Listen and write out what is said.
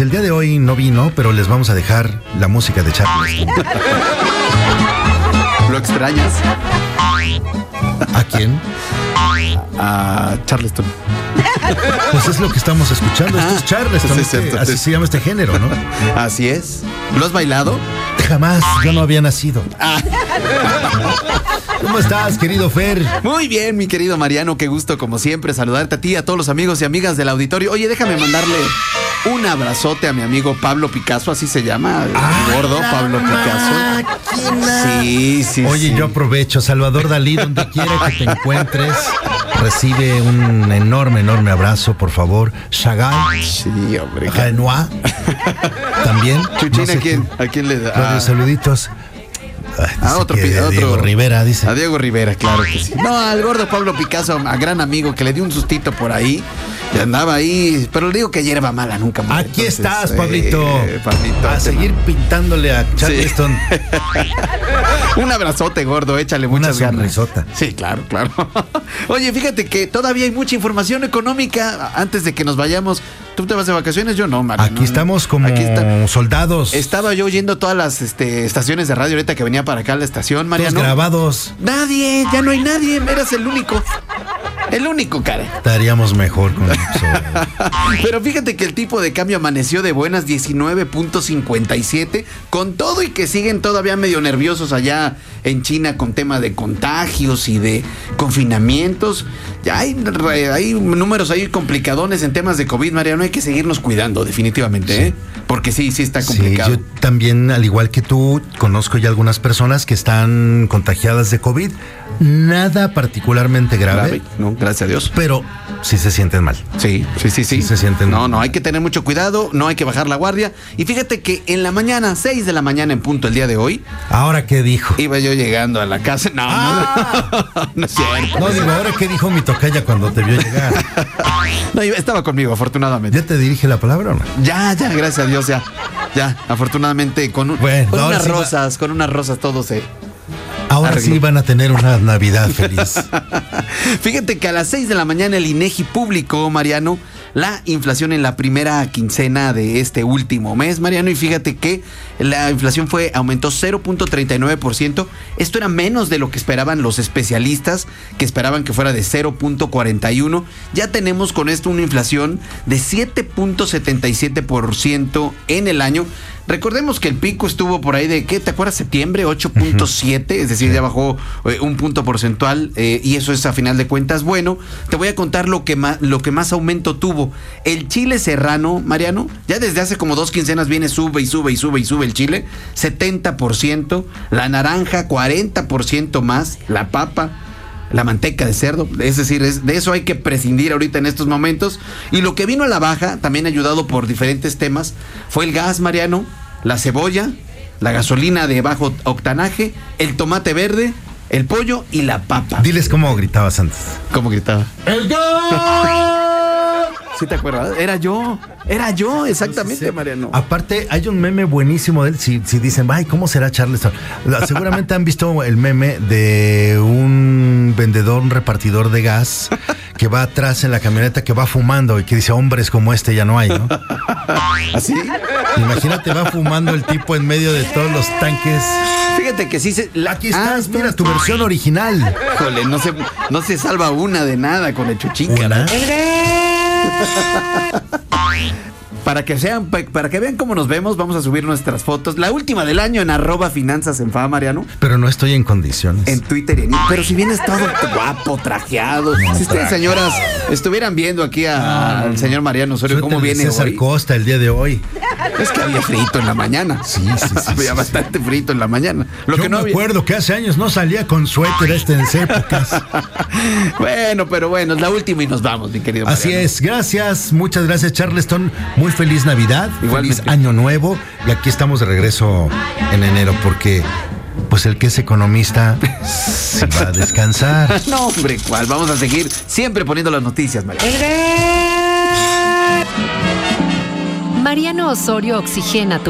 pues el día de hoy no vino, pero les vamos a dejar la música de Charles. ¿Lo extrañas? ¿A quién? A Charleston. Pues es lo que estamos escuchando. Esto es Charleston. Sí, cierto, así sí. se llama este género, ¿no? Así es. ¿Lo has bailado? Jamás, yo no había nacido. ¿Cómo estás, querido Fer? Muy bien, mi querido Mariano, qué gusto como siempre saludarte a ti, a todos los amigos y amigas del auditorio. Oye, déjame mandarle un abrazote a mi amigo Pablo Picasso, así se llama, el gordo Pablo Picasso. Sí, sí, Oye, sí. yo aprovecho. Salvador Dalí, donde quiera que te encuentres, recibe un enorme, enorme abrazo, por favor. Chagall, Sí, hombre. Renoir, también. Chuchín, No sé ¿a quién, qué. a quién le da? Radio Ah, saluditos. Ay, a otro, que a otro- Diego Rivera, dice. A Diego Rivera, claro que sí. No, al gordo Pablo Picasso, a gran amigo que le dio un sustito por ahí. Y andaba ahí, pero le digo que hierba mala nunca muere. Aquí Entonces, estás, eh, Pablito. Pablito, a seguir pintándole a Charleston. Un abrazote, gordo, échale Una muchas ganas. Sí, claro, claro. Oye, fíjate que todavía hay mucha información económica antes de que nos vayamos. ¿Tú te vas de vacaciones? Yo no, Mario. Aquí no, estamos como Aquí está- soldados. Estaba yo oyendo todas las este, estaciones de radio ahorita que venía para acá a la estación, todos Mariano. grabados. Nadie, ya no hay nadie, eras el único. El único, cara. Estaríamos mejor con. Pero fíjate que el tipo de cambio amaneció de buenas 19.57, con todo y que siguen todavía medio nerviosos allá en China con tema de contagios y de confinamientos. Ya hay, números ahí complicadones en temas de COVID, Mariano. Hay que seguirnos cuidando, definitivamente, ¿eh? Porque sí, sí está Sí, complicado. yo también, al igual que tú, conozco ya algunas personas que están contagiadas de COVID. Nada particularmente grave, Grave, ¿no? Gracias a Dios. pero sí se sienten mal. Sí, sí, sí, sí. Sí se sienten- No, no, hay que tener mucho cuidado, no hay que bajar la guardia. Y fíjate que en la mañana, 6 de la mañana en punto el día de hoy, Ahora, ¿qué dijo? iba yo llegando a la casa. No, no, no es cierto. No, digo, ahora, ¿qué dijo mi tocaya cuando te vio llegar? No, estaba conmigo, afortunadamente. ¿Ya te dirige la palabra o no? Ya, ya, gracias a Dios, ya. Ya, afortunadamente, con, un- Bueno, con unas sí va- rosas, con unas rosas todo se. Ahora Arreglo. sí van a tener una Navidad feliz. Fíjate que a las 6 de la mañana el INEGI publicó, Mariano, la inflación en la primera quincena de este último mes, Mariano, y fíjate que la inflación fue aumentó 0.39%. Esto era menos de lo que esperaban los especialistas, que esperaban que fuera de 0.41. Ya tenemos con esto una inflación de 7.77% en el año. Recordemos que el pico estuvo por ahí de, ¿qué? ¿Te acuerdas? Septiembre, 8.7, es decir, ya bajó eh, un punto porcentual eh, y eso es a final de cuentas bueno. Te voy a contar lo que, más, lo que más aumento tuvo. El chile serrano, Mariano, ya desde hace como dos quincenas viene, sube y sube y sube y sube el chile, 70%, la naranja 40% más, la papa la manteca de cerdo, es decir, es- de eso hay que prescindir ahorita en estos momentos. Y lo que vino a la baja, también ayudado por diferentes temas, fue el gas, Mariano, la cebolla, la gasolina de bajo octanaje, el tomate verde, el pollo y la papa. Diles cómo gritabas antes. ¿Cómo gritaba? ¡El gas! ¿Sí te acuerdas? Era yo, era yo, exactamente, Mariano. Aparte, hay un meme buenísimo de él. Si, si dicen, ay, ¿cómo será Charleston? Seguramente han visto el meme de un vendedor, un repartidor de gas que va atrás en la camioneta que va fumando y que dice, hombres como este ya no hay, ¿no? ¿Así? Imagínate, va fumando el tipo en medio de todos los tanques. Fíjate que sí se... la- Aquí Ah, estás, mira, tu versión original. Híjole, no se, no se salva una de nada con el chuchín, Una. caray. Para que sean, pa- para que vean cómo nos vemos, vamos a subir nuestras fotos. La última del año en arroba finanzas en fa, Mariano. Pero no estoy en condiciones. En Twitter y en Pero si vienes todo guapo, trajeado. Si ustedes, señoras, estuvieran viendo aquí a- al señor Mariano Osorio cómo viene César hoy. Costa el día de hoy. Es que había frito en la mañana. Sí, sí, sí, había sí, bastante frito en la mañana. Lo Yo que no me había- acuerdo que hace años no salía con suéter este en épocas. Bueno, pero bueno, es la última y nos vamos, mi querido Así Mariano. es, gracias, muchas gracias Charleston, muy feliz Navidad, Igualmente. feliz Año Nuevo y aquí estamos de regreso en enero porque pues el que es economista se va a descansar. No, hombre, ¿cuál? Vamos a seguir siempre poniendo las noticias, Mariano. Mariano Osorio oxigena tu